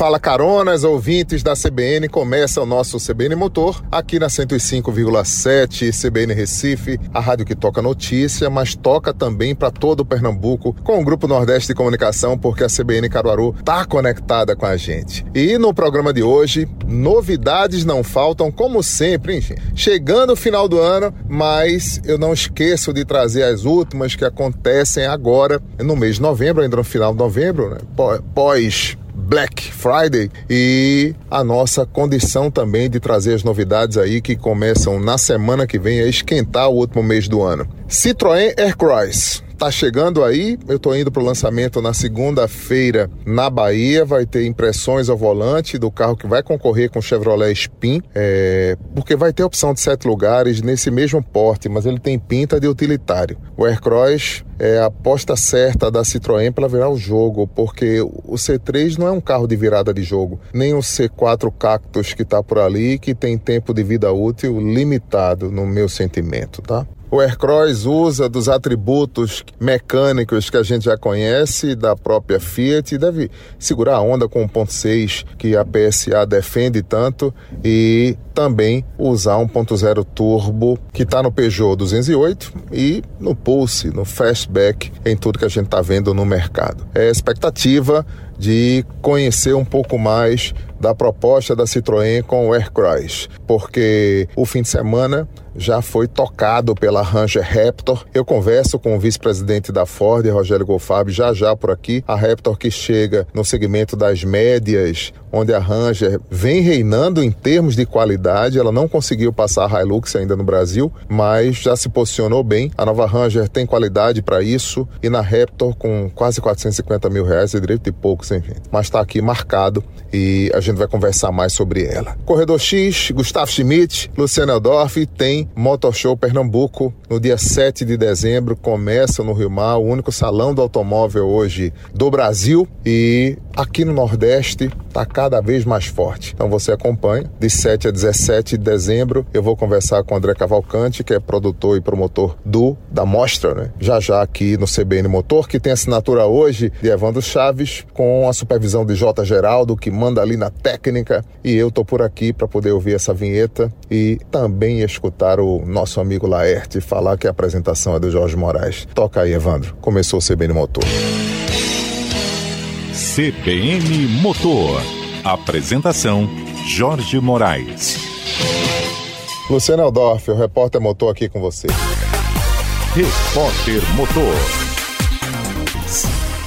Fala caronas, ouvintes da CBN, começa o nosso CBN Motor aqui na 105,7 CBN Recife, a rádio que toca notícia, mas toca também para todo o Pernambuco com o Grupo Nordeste de Comunicação, porque a CBN Caruaru tá conectada com a gente. E no programa de hoje, novidades não faltam, como sempre, enfim. Chegando o final do ano, mas eu não esqueço de trazer as últimas que acontecem agora, no mês de novembro, ainda no final de novembro, né? pós Black Friday e a nossa condição também de trazer as novidades aí que começam na semana que vem a esquentar o último mês do ano. Citroën Aircross tá chegando aí. Eu tô indo pro lançamento na segunda-feira na Bahia. Vai ter impressões ao volante do carro que vai concorrer com o Chevrolet Spin, é, porque vai ter opção de sete lugares nesse mesmo porte, mas ele tem pinta de utilitário. O Aircross é a aposta certa da Citroën para virar o jogo, porque o C3 não é um carro de virada de jogo, nem o C4 Cactus que está por ali, que tem tempo de vida útil limitado no meu sentimento, tá? O Aircross usa dos atributos mecânicos que a gente já conhece da própria Fiat e deve segurar a onda com 1.6 que a PSA defende tanto e também usar 1.0 turbo que está no Peugeot 208 e no Pulse, no Fastback, em tudo que a gente está vendo no mercado. É expectativa de conhecer um pouco mais da proposta da Citroën com o Aircross, porque o fim de semana já foi tocado pela Ranger Raptor. Eu converso com o vice-presidente da Ford, Rogério Golfab, já já por aqui. A Raptor que chega no segmento das médias, onde a Ranger vem reinando em termos de qualidade. Ela não conseguiu passar a Hilux ainda no Brasil, mas já se posicionou bem. A nova Ranger tem qualidade para isso e na Raptor com quase 450 mil reais, é direito de poucos, enfim. Mas está aqui marcado e a gente vai conversar mais sobre ela. Corredor X, Gustavo Schmidt, Luciano Eldorf tem Motor Show Pernambuco no dia 7 de dezembro. Começa no Rio Mar, o único salão do automóvel hoje do Brasil e aqui no Nordeste está cada vez mais forte. Então você acompanha de 7 a 17 de dezembro. Eu vou conversar com o André Cavalcante, que é produtor e promotor do da mostra, né? Já já aqui no CBN Motor, que tem assinatura hoje de Evandro Chaves, com a supervisão de J Geraldo, que manda ali na técnica, e eu tô por aqui para poder ouvir essa vinheta e também escutar o nosso amigo Laerte falar que a apresentação é do Jorge Moraes. Toca aí, Evandro. Começou o CBN Motor. CBN Motor. Apresentação Jorge Moraes. Luciano Eldorf, o repórter motor aqui com você. Repórter Motor.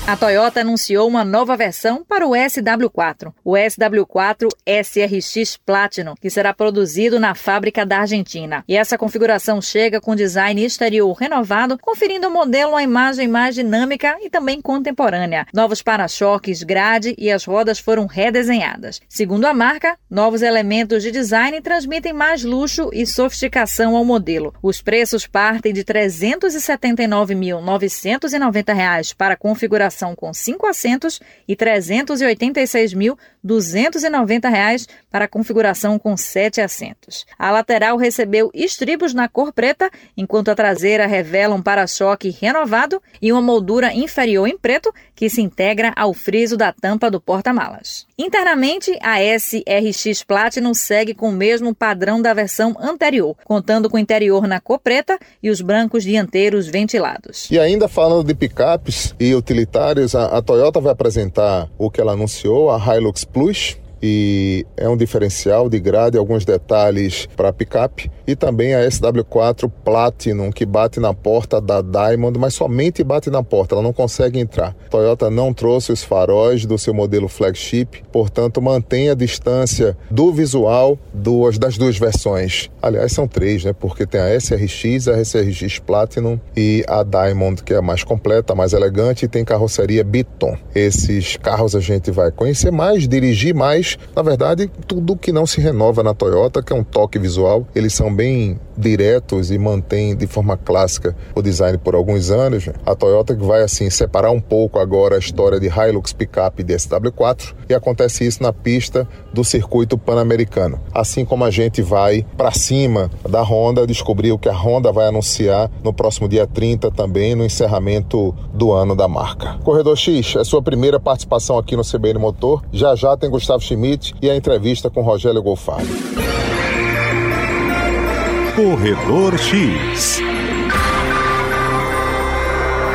A Toyota anunciou uma nova versão para o SW4, o SW4 SRX Platinum, que será produzido na fábrica da Argentina. E essa configuração chega com design exterior renovado, conferindo ao modelo uma imagem mais dinâmica e também contemporânea. Novos para-choques, grade e as rodas foram redesenhadas. Segundo a marca, novos elementos de design transmitem mais luxo e sofisticação ao modelo. Os preços partem de R$ 379.990 para a configuração com cinco assentos e R$ 386.290 para a configuração com sete assentos. A lateral recebeu estribos na cor preta, enquanto a traseira revela um para-choque renovado e uma moldura inferior em preto que se integra ao friso da tampa do porta-malas. Internamente, a SRX Platinum segue com o mesmo padrão da versão anterior, contando com o interior na cor preta e os brancos dianteiros ventilados. E ainda falando de picapes e utilitários, a, a Toyota vai apresentar o que ela anunciou, a Hilux Plus, e é um diferencial de grade, alguns detalhes para picape e também a SW4 Platinum que bate na porta da Diamond, mas somente bate na porta, ela não consegue entrar. Toyota não trouxe os faróis do seu modelo flagship, portanto mantém a distância do visual duas das duas versões. Aliás, são três, né? Porque tem a SRX, a SRX Platinum e a Diamond, que é a mais completa, mais elegante e tem carroceria Biton. Esses carros a gente vai conhecer mais, dirigir mais Na verdade, tudo que não se renova na Toyota, que é um toque visual, eles são bem diretos e mantêm de forma clássica o design por alguns anos. A Toyota vai assim separar um pouco agora a história de Hilux Pickup e de SW4 e acontece isso na pista do circuito pan-americano. Assim como a gente vai para cima da Honda, descobrir o que a Honda vai anunciar no próximo dia 30 também no encerramento do ano da marca. Corredor X, é sua primeira participação aqui no CBN Motor. Já já tem Gustavo Schmidt e a entrevista com Rogério Golfari. Corredor X.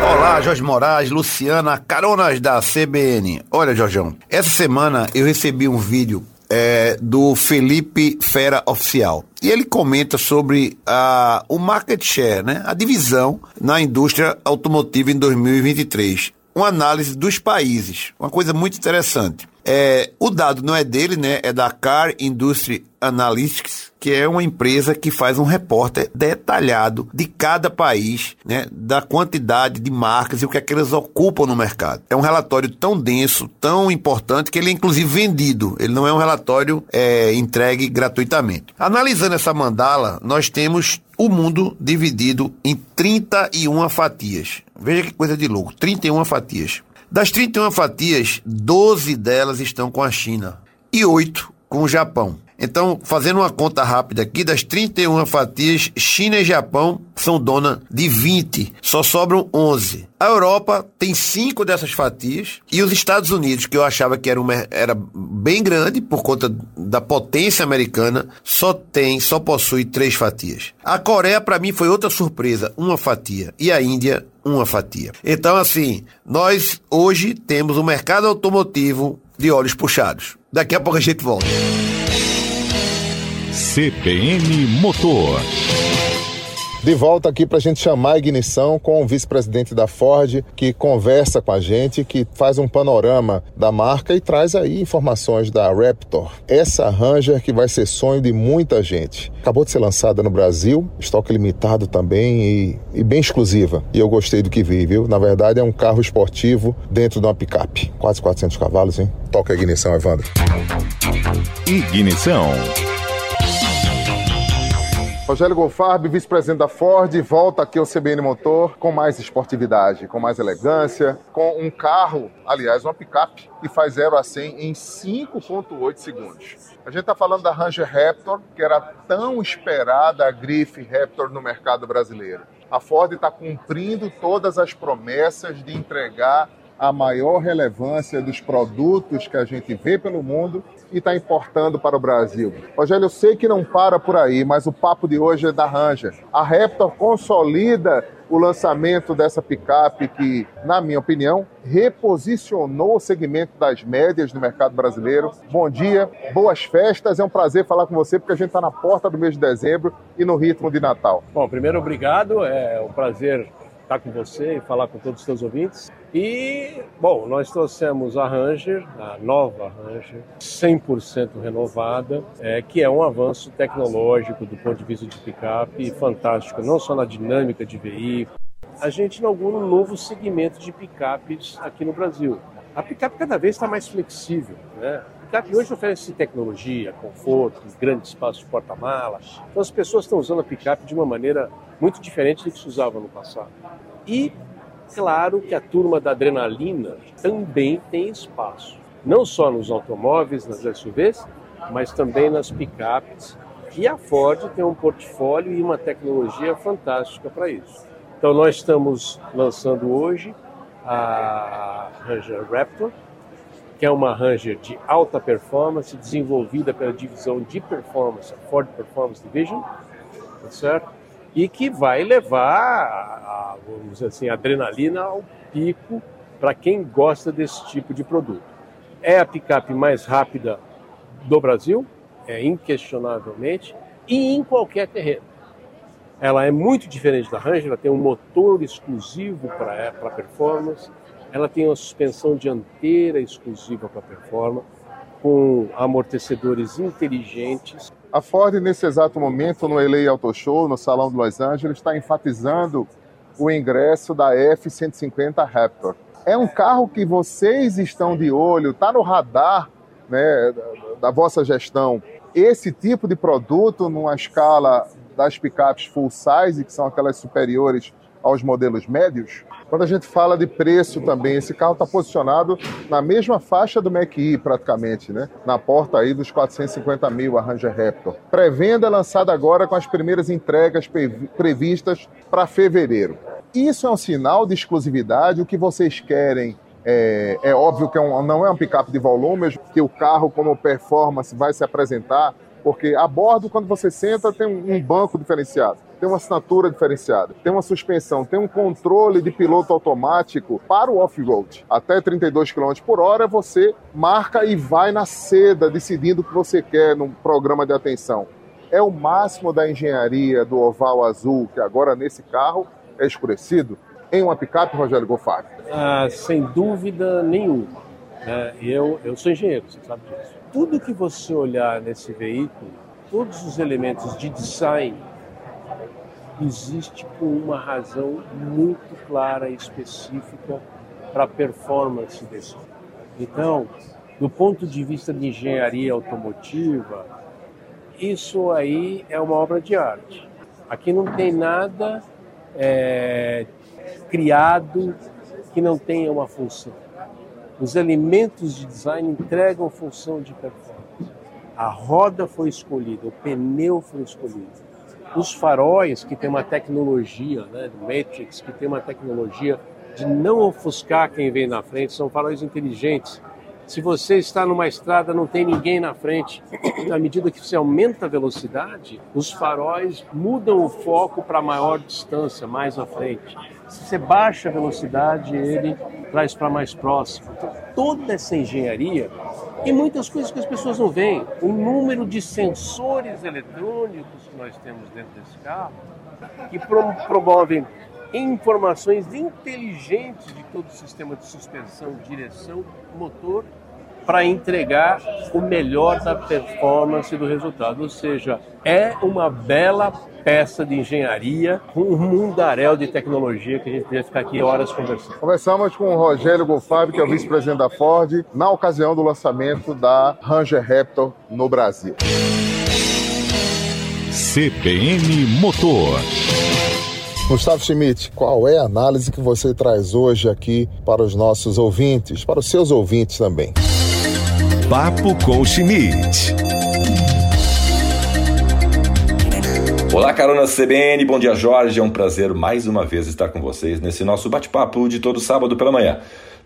Olá, Jorge Moraes, Luciana, caronas da CBN. Olha, Jorjão, essa semana eu recebi um vídeo é, do Felipe Fera Oficial. E ele comenta sobre a, o market share, né, a divisão na indústria automotiva em 2023. Uma análise dos países, uma coisa muito interessante. É, o dado não é dele, né? É da Car Industry Analytics, que é uma empresa que faz um repórter detalhado de cada país, né? Da quantidade de marcas e o que é que eles ocupam no mercado. É um relatório tão denso, tão importante, que ele é inclusive vendido. Ele não é um relatório é, entregue gratuitamente. Analisando essa mandala, nós temos o mundo dividido em 31 fatias. Veja que coisa de louco, 31 fatias. Das 31 fatias, 12 delas estão com a China e 8 com o Japão. Então, fazendo uma conta rápida aqui, das 31 fatias, China e Japão são dona de 20, só sobram 11. A Europa tem 5 dessas fatias e os Estados Unidos, que eu achava que era, uma, era bem grande por conta da potência americana, só tem, só possui 3 fatias. A Coreia, para mim, foi outra surpresa, uma fatia. E a Índia, uma fatia. Então, assim, nós hoje temos um mercado automotivo de olhos puxados. Daqui a pouco a gente volta. CBN Motor. De volta aqui para a gente chamar a ignição com o vice-presidente da Ford, que conversa com a gente, que faz um panorama da marca e traz aí informações da Raptor. Essa Ranger que vai ser sonho de muita gente. Acabou de ser lançada no Brasil, estoque limitado também e, e bem exclusiva. E eu gostei do que vi, viu? Na verdade é um carro esportivo dentro de uma picape. Quase 400 cavalos, hein? Toca a ignição, Evandro. Ignição. Rogério Golfarb, vice-presidente da Ford, volta aqui ao CBN Motor com mais esportividade, com mais elegância, com um carro, aliás, uma picape, que faz 0 a 100 em 5,8 segundos. A gente está falando da Ranger Raptor, que era tão esperada a grife Raptor no mercado brasileiro. A Ford está cumprindo todas as promessas de entregar a maior relevância dos produtos que a gente vê pelo mundo e está importando para o Brasil. Rogério, eu sei que não para por aí, mas o papo de hoje é da Ranger. A Raptor consolida o lançamento dessa picape que, na minha opinião, reposicionou o segmento das médias no mercado brasileiro. Bom dia, boas festas, é um prazer falar com você porque a gente está na porta do mês de dezembro e no ritmo de Natal. Bom, primeiro obrigado, é um prazer estar com você e falar com todos os seus ouvintes. E, bom, nós trouxemos a Ranger, a nova Ranger, 100% renovada, é, que é um avanço tecnológico do ponto de vista de picape fantástico, não só na dinâmica de veículo. A gente inaugura um novo segmento de picapes aqui no Brasil. A picape cada vez está mais flexível, né? Picape hoje oferece tecnologia, conforto, grande espaço de porta-malas. Então as pessoas estão usando a picape de uma maneira muito diferente do que se usava no passado. E claro que a turma da adrenalina também tem espaço, não só nos automóveis, nas SUVs, mas também nas picapes. E a Ford tem um portfólio e uma tecnologia fantástica para isso. Então nós estamos lançando hoje a Ranger Raptor, que é uma Ranger de alta performance, desenvolvida pela divisão de performance, Ford Performance Division, tá certo? e que vai levar, a, vamos dizer assim, a adrenalina ao pico para quem gosta desse tipo de produto. É a picape mais rápida do Brasil, é inquestionavelmente, e em qualquer terreno. Ela é muito diferente da Ranger, ela tem um motor exclusivo para performance, ela tem uma suspensão dianteira exclusiva para performance, com amortecedores inteligentes a Ford, nesse exato momento, no LA Auto Show, no Salão de Los Angeles, está enfatizando o ingresso da F-150 Raptor. É um carro que vocês estão de olho, está no radar né, da, da vossa gestão, esse tipo de produto numa escala das picapes full size, que são aquelas superiores aos modelos médios? Quando a gente fala de preço também, esse carro está posicionado na mesma faixa do Mac-E praticamente, né? Na porta aí dos 450 mil, a Ranger Raptor. Pré-venda lançada agora com as primeiras entregas previstas para fevereiro. Isso é um sinal de exclusividade, o que vocês querem é, é, óbvio que é um, não é um picape de volume, que o carro como performance vai se apresentar, porque a bordo, quando você senta, tem um banco diferenciado tem uma assinatura diferenciada, tem uma suspensão, tem um controle de piloto automático para o off-road. Até 32 km por hora você marca e vai na seda decidindo o que você quer no programa de atenção. É o máximo da engenharia do oval azul, que agora nesse carro é escurecido, em uma picape, Rogério Goffard? Ah, sem dúvida nenhuma. É, eu, eu sou engenheiro, você sabe disso. Tudo que você olhar nesse veículo, todos os elementos de design existe com uma razão muito clara e específica para a performance desse. Então, do ponto de vista de engenharia automotiva, isso aí é uma obra de arte. Aqui não tem nada é, criado que não tenha uma função. Os elementos de design entregam função de performance. A roda foi escolhida, o pneu foi escolhido os faróis, que tem uma tecnologia, né, do Matrix, que tem uma tecnologia de não ofuscar quem vem na frente, são faróis inteligentes. Se você está numa estrada, não tem ninguém na frente, à medida que você aumenta a velocidade, os faróis mudam o foco para maior distância, mais à frente. Se você baixa a velocidade, ele traz para mais próximo. Então, toda essa engenharia e muitas coisas que as pessoas não veem. O número de sensores eletrônicos que nós temos dentro desse carro, que promovem informações inteligentes de todo o sistema de suspensão, direção, motor, para entregar o melhor da performance do resultado. Ou seja, é uma bela peça de engenharia, um mundaréu de tecnologia que a gente podia ficar aqui horas conversando. Conversamos com o Rogério Golfab, que é o vice-presidente da Ford, na ocasião do lançamento da Ranger Raptor no Brasil. CBN Motor. Gustavo Schmidt, qual é a análise que você traz hoje aqui para os nossos ouvintes, para os seus ouvintes também? Papo com Schmidt. Olá, carona CBN, bom dia Jorge, é um prazer mais uma vez estar com vocês nesse nosso bate-papo de todo sábado pela manhã.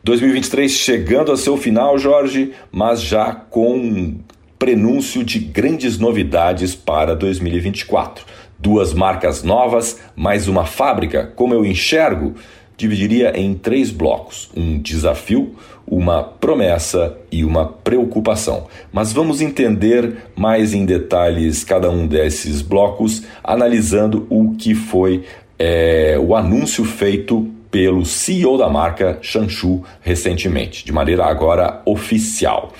2023 chegando ao seu final, Jorge, mas já com prenúncio de grandes novidades para 2024. Duas marcas novas, mais uma fábrica, como eu enxergo, dividiria em três blocos: um desafio, uma promessa e uma preocupação. Mas vamos entender mais em detalhes cada um desses blocos, analisando o que foi é, o anúncio feito pelo CEO da marca Shanshu recentemente, de maneira agora oficial.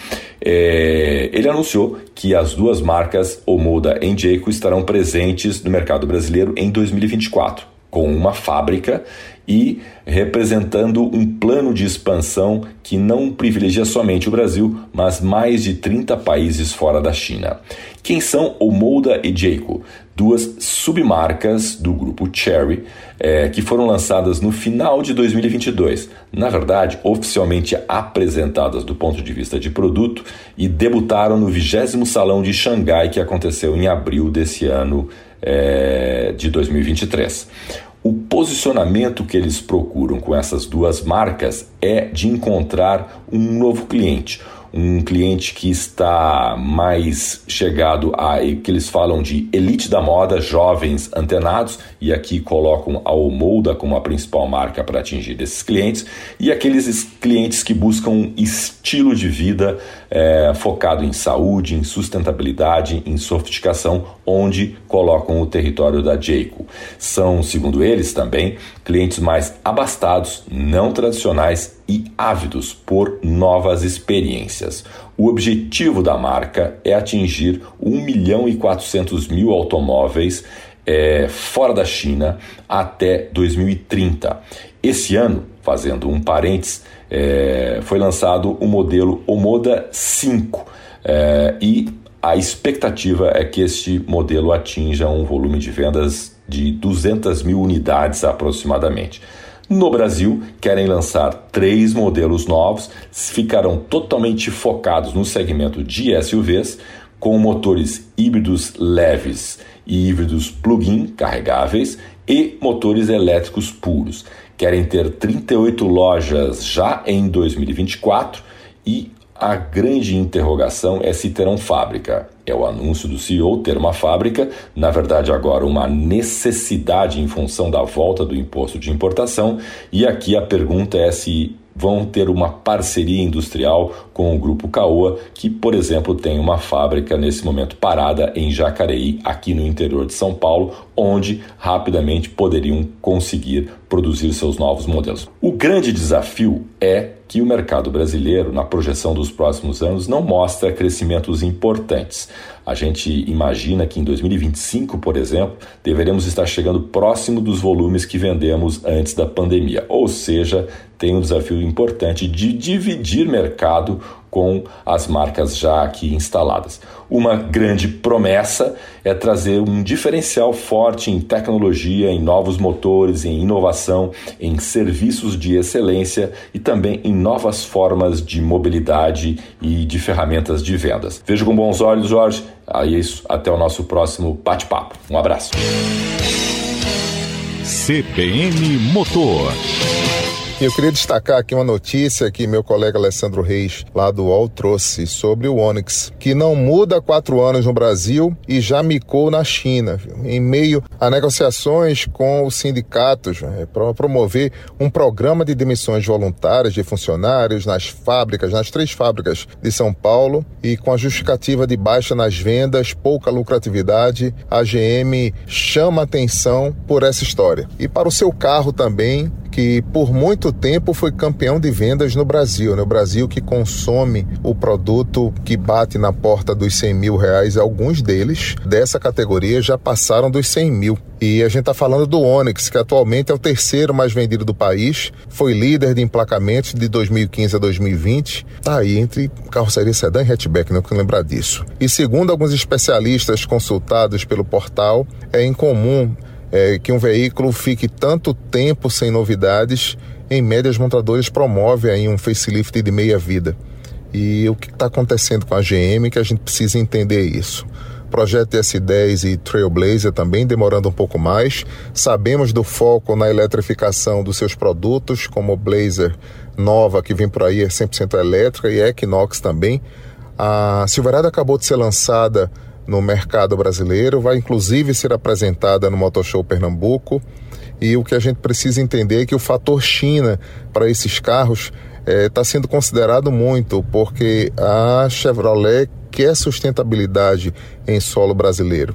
É, ele anunciou que as duas marcas Omoda e Jayco estarão presentes no mercado brasileiro em 2024, com uma fábrica e representando um plano de expansão que não privilegia somente o Brasil, mas mais de 30 países fora da China. Quem são Omoda e Jayco? Duas submarcas do grupo Cherry é, que foram lançadas no final de 2022. Na verdade, oficialmente apresentadas do ponto de vista de produto e debutaram no 20 Salão de Xangai que aconteceu em abril desse ano é, de 2023. O posicionamento que eles procuram com essas duas marcas é de encontrar um novo cliente, um cliente que está mais chegado a que eles falam de elite da moda, jovens antenados, e aqui colocam a Omolda como a principal marca para atingir esses clientes, e aqueles clientes que buscam um estilo de vida é, focado em saúde, em sustentabilidade, em sofisticação, onde colocam o território da Jayco. São, segundo eles também, clientes mais abastados, não tradicionais e ávidos por novas experiências. O objetivo da marca é atingir 1 milhão e 400 mil automóveis é, fora da China até 2030. Esse ano, fazendo um parênteses, é, foi lançado o modelo Omoda 5 é, e a expectativa é que este modelo atinja um volume de vendas de 200 mil unidades aproximadamente. No Brasil, querem lançar três modelos novos, ficarão totalmente focados no segmento de SUVs, com motores híbridos leves e híbridos plug-in carregáveis e motores elétricos puros. Querem ter 38 lojas já em 2024 e a grande interrogação é se terão fábrica. É o anúncio do CEO ter uma fábrica, na verdade, agora uma necessidade em função da volta do imposto de importação. E aqui a pergunta é se vão ter uma parceria industrial com o grupo Caoa, que, por exemplo, tem uma fábrica nesse momento parada em Jacareí, aqui no interior de São Paulo, onde rapidamente poderiam conseguir produzir seus novos modelos. O grande desafio é que o mercado brasileiro, na projeção dos próximos anos, não mostra crescimentos importantes. A gente imagina que em 2025, por exemplo, deveremos estar chegando próximo dos volumes que vendemos antes da pandemia. Ou seja, tem um desafio importante de dividir mercado com as marcas já aqui instaladas. Uma grande promessa é trazer um diferencial forte em tecnologia, em novos motores, em inovação, em serviços de excelência e também em novas formas de mobilidade e de ferramentas de vendas. Vejo com bons olhos, Jorge. É isso, até o nosso próximo bate-papo. Um abraço. CBN Motor. Eu queria destacar aqui uma notícia que meu colega Alessandro Reis, lá do UOL, trouxe sobre o Onix, que não muda há quatro anos no Brasil e já micou na China, em meio a negociações com os sindicatos né, para promover um programa de demissões voluntárias de funcionários nas fábricas, nas três fábricas de São Paulo, e com a justificativa de baixa nas vendas, pouca lucratividade, a GM chama atenção por essa história. E para o seu carro também, que por muito tempo foi campeão de vendas no Brasil. Né? Brasil que consome o produto que bate na porta dos 100 mil reais, alguns deles dessa categoria já passaram dos 100 mil. E a gente está falando do Onix, que atualmente é o terceiro mais vendido do país, foi líder de emplacamentos de 2015 a 2020, está aí entre carroceria sedã e hatchback, não né? que lembrar disso. E segundo alguns especialistas consultados pelo portal, é incomum é, que um veículo fique tanto tempo sem novidades, em média as montadoras promovem aí um facelift de meia vida. E o que está acontecendo com a GM que a gente precisa entender isso. Projeto S10 e Trailblazer também demorando um pouco mais. Sabemos do foco na eletrificação dos seus produtos, como o Blazer nova que vem por aí é 100% elétrica e Equinox também. A Silverado acabou de ser lançada no mercado brasileiro, vai inclusive ser apresentada no Motor Show Pernambuco. E o que a gente precisa entender é que o fator China para esses carros está é, sendo considerado muito, porque a Chevrolet quer sustentabilidade em solo brasileiro.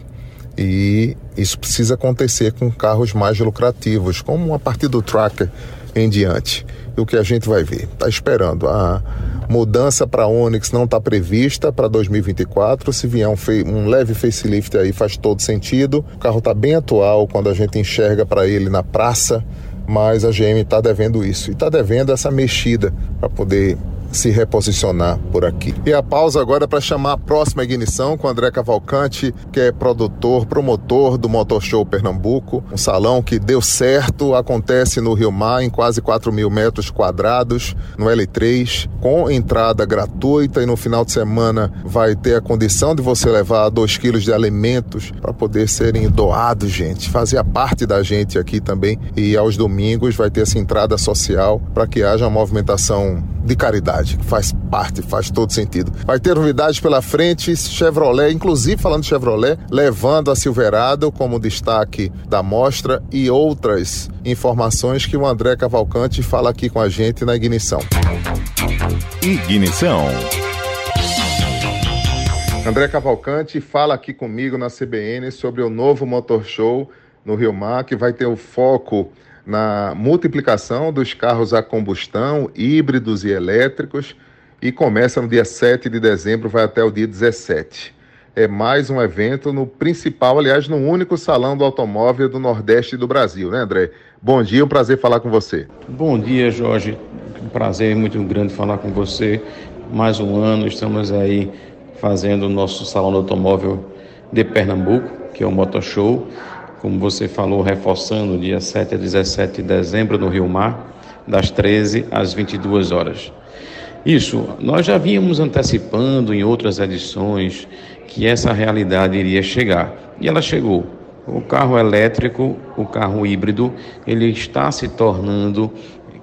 E isso precisa acontecer com carros mais lucrativos, como a partir do Tracker em diante. E o que a gente vai ver? Está esperando. A mudança para Onix não está prevista para 2024. Se vier um, um, leve facelift aí, faz todo sentido. O carro está bem atual quando a gente enxerga para ele na praça, mas a GM está devendo isso. E está devendo essa mexida para poder se reposicionar por aqui. E a pausa agora para chamar a próxima ignição com André Cavalcante, que é produtor, promotor do Motor Show Pernambuco, um salão que deu certo, acontece no Rio Mar, em quase 4 mil metros quadrados, no L3, com entrada gratuita e no final de semana vai ter a condição de você levar 2 quilos de alimentos para poder serem doados, gente, fazia parte da gente aqui também. E aos domingos vai ter essa entrada social para que haja uma movimentação de caridade, que faz parte, faz todo sentido. Vai ter novidades pela frente, Chevrolet, inclusive falando de Chevrolet, levando a Silverado como destaque da mostra e outras informações que o André Cavalcante fala aqui com a gente na ignição. Ignição. André Cavalcante fala aqui comigo na CBN sobre o novo Motor Show no Rio Mar, que vai ter o foco na multiplicação dos carros a combustão, híbridos e elétricos, e começa no dia 7 de dezembro, vai até o dia 17. É mais um evento no principal, aliás, no único salão do automóvel do Nordeste do Brasil, né, André? Bom dia, um prazer falar com você. Bom dia, Jorge. prazer muito grande falar com você. Mais um ano, estamos aí fazendo o nosso Salão do Automóvel de Pernambuco, que é o Motor Show. Como você falou, reforçando, dia 7 a 17 de dezembro no Rio Mar, das 13 às 22 horas. Isso, nós já vínhamos antecipando em outras edições que essa realidade iria chegar. E ela chegou. O carro elétrico, o carro híbrido, ele está se tornando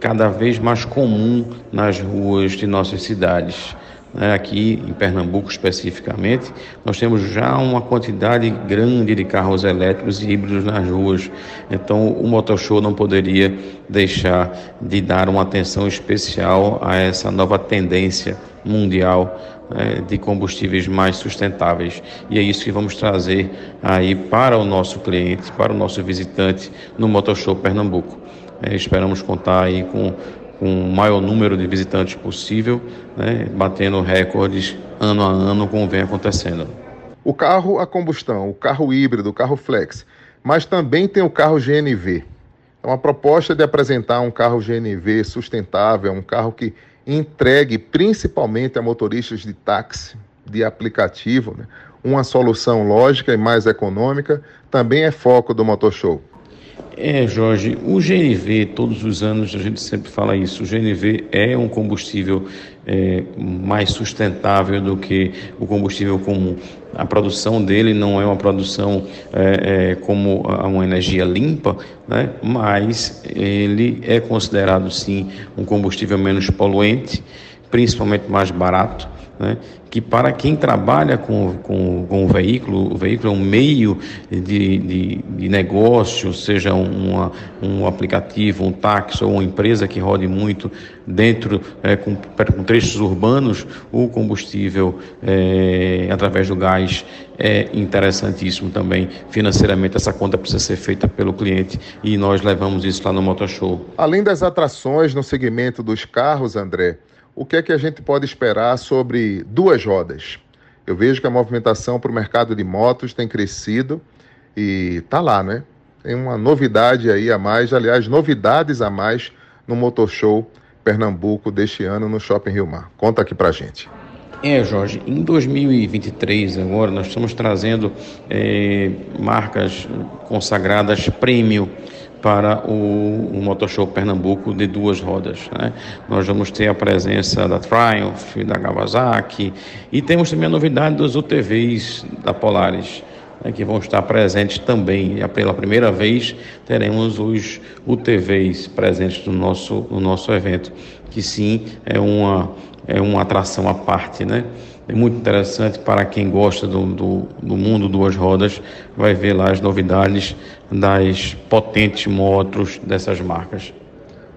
cada vez mais comum nas ruas de nossas cidades. Né, aqui em Pernambuco especificamente, nós temos já uma quantidade grande de carros elétricos e híbridos nas ruas. Então, o Motor Show não poderia deixar de dar uma atenção especial a essa nova tendência mundial né, de combustíveis mais sustentáveis. E é isso que vamos trazer aí para o nosso cliente, para o nosso visitante no Motor Show Pernambuco. É, esperamos contar aí com com o maior número de visitantes possível, né, batendo recordes ano a ano, como vem acontecendo. O carro a combustão, o carro híbrido, o carro flex, mas também tem o carro GNV. É uma proposta de apresentar um carro GNV sustentável, um carro que entregue principalmente a motoristas de táxi, de aplicativo, né, uma solução lógica e mais econômica, também é foco do Motor Show. É, Jorge, o GNV, todos os anos a gente sempre fala isso, o GNV é um combustível é, mais sustentável do que o combustível comum. A produção dele não é uma produção é, é, como uma energia limpa, né? mas ele é considerado sim um combustível menos poluente, principalmente mais barato né, que para quem trabalha com, com, com o veículo, o veículo é um meio de, de, de negócio, seja uma, um aplicativo, um táxi ou uma empresa que rode muito dentro, é, com, com trechos urbanos, o combustível é, através do gás é interessantíssimo também. Financeiramente, essa conta precisa ser feita pelo cliente e nós levamos isso lá no Motoshow. Além das atrações no segmento dos carros, André, o que é que a gente pode esperar sobre duas rodas? Eu vejo que a movimentação para o mercado de motos tem crescido e tá lá, né? Tem uma novidade aí a mais, aliás, novidades a mais no Motor Show Pernambuco deste ano no Shopping Rio Mar. Conta aqui pra gente. É, Jorge, em 2023 agora nós estamos trazendo é, marcas consagradas premium para o, o Motor Show Pernambuco de duas rodas. Né? Nós vamos ter a presença da Triumph, da Kawasaki e temos também a novidade dos UTVs da Polaris. Né, que vão estar presentes também. Pela primeira vez teremos os UTVs presentes no nosso, no nosso evento, que sim é uma, é uma atração à parte, né? É muito interessante para quem gosta do, do, do, mundo duas rodas, vai ver lá as novidades das potentes motos dessas marcas.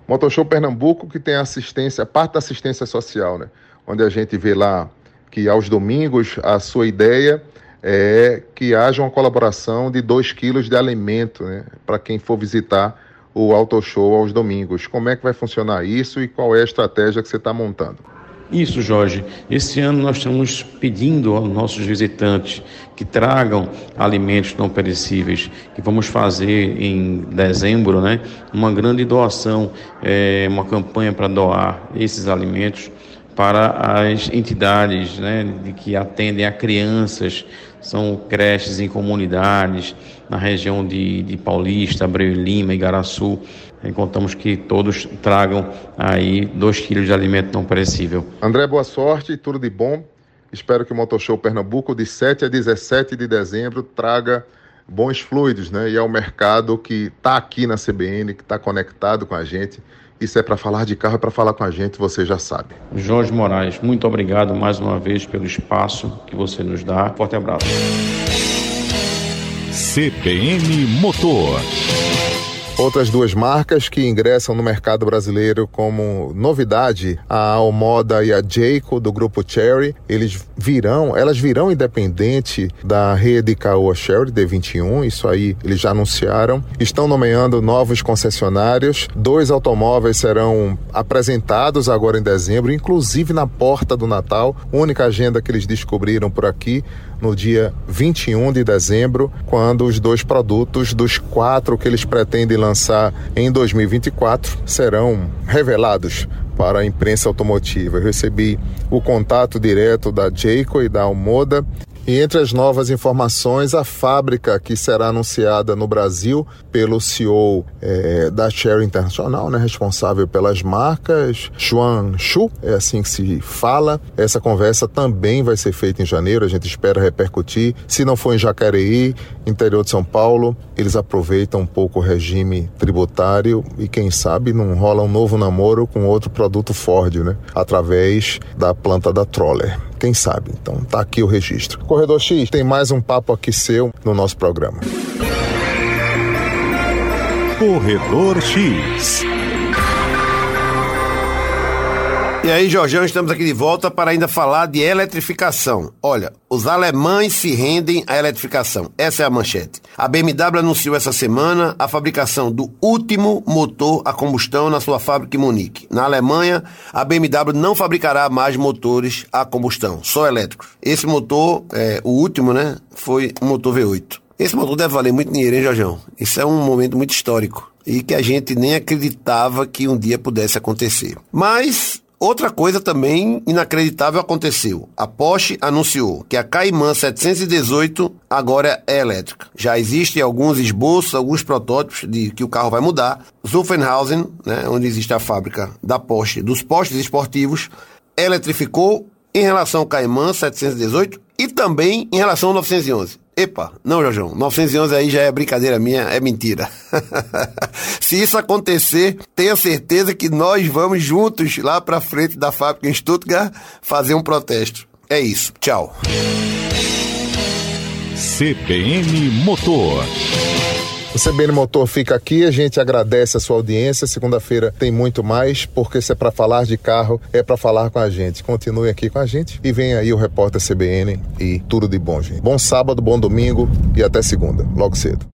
Motoshow Pernambuco que tem assistência, parte da assistência social, né? Onde a gente vê lá que aos domingos a sua ideia é que haja uma colaboração de 2 quilos de alimento né? para quem for visitar o Auto Show aos domingos. Como é que vai funcionar isso e qual é a estratégia que você está montando? Isso, Jorge. Esse ano nós estamos pedindo aos nossos visitantes que tragam alimentos não perecíveis, que vamos fazer em dezembro, né? Uma grande doação, é, uma campanha para doar esses alimentos para as entidades, né? De que atendem a crianças, são creches em comunidades na região de, de Paulista, Abreu Lima, Igaraçu. E contamos que todos tragam aí dois quilos de alimento não perecível. André, boa sorte e tudo de bom. Espero que o Motoshow Pernambuco, de 7 a 17 de dezembro, traga bons fluidos, né? E ao mercado que está aqui na CBN, que está conectado com a gente. Isso é para falar de carro, é para falar com a gente, você já sabe. Jorge Moraes, muito obrigado mais uma vez pelo espaço que você nos dá. Forte abraço. CBN Motor. Outras duas marcas que ingressam no mercado brasileiro como novidade, a Almoda e a Jayco do grupo Cherry, eles virão, elas virão independente da rede Caoa Cherry D21, isso aí eles já anunciaram. Estão nomeando novos concessionários, dois automóveis serão apresentados agora em dezembro, inclusive na porta do Natal, única agenda que eles descobriram por aqui no dia 21 de dezembro, quando os dois produtos dos quatro que eles pretendem lançar em 2024 serão revelados para a imprensa automotiva. Eu recebi o contato direto da Jayco e da Almoda e entre as novas informações, a fábrica que será anunciada no Brasil pelo CEO é, da Cherry Internacional, né, responsável pelas marcas, Xuan Shu, é assim que se fala. Essa conversa também vai ser feita em janeiro, a gente espera repercutir. Se não for em Jacareí, interior de São Paulo, eles aproveitam um pouco o regime tributário e quem sabe não rola um novo namoro com outro produto Ford, né, através da planta da Troller. Quem sabe? Então tá aqui o registro. Corredor X, tem mais um papo aqui seu no nosso programa. Corredor X. E aí, Jorjão, estamos aqui de volta para ainda falar de eletrificação. Olha, os alemães se rendem à eletrificação. Essa é a manchete. A BMW anunciou essa semana a fabricação do último motor a combustão na sua fábrica em Munique. Na Alemanha, a BMW não fabricará mais motores a combustão, só elétricos. Esse motor, é, o último, né, foi um motor V8. Esse motor deve valer muito dinheiro, hein, Jorjão? Isso é um momento muito histórico e que a gente nem acreditava que um dia pudesse acontecer. Mas Outra coisa também inacreditável aconteceu. A Porsche anunciou que a Cayman 718 agora é elétrica. Já existem alguns esboços, alguns protótipos de que o carro vai mudar. Zuffenhausen, né, onde existe a fábrica da Porsche, dos postes esportivos, eletrificou em relação ao Cayman 718 e também em relação ao 911. Epa, não, Jorjão, 911 aí já é brincadeira minha, é mentira. Se isso acontecer, tenha certeza que nós vamos juntos lá para frente da fábrica em Stuttgart fazer um protesto. É isso, tchau. CBN Motor. O CBN Motor fica aqui, a gente agradece a sua audiência. Segunda-feira tem muito mais, porque se é para falar de carro, é para falar com a gente. Continue aqui com a gente e vem aí o repórter CBN e tudo de bom, gente. Bom sábado, bom domingo e até segunda, logo cedo.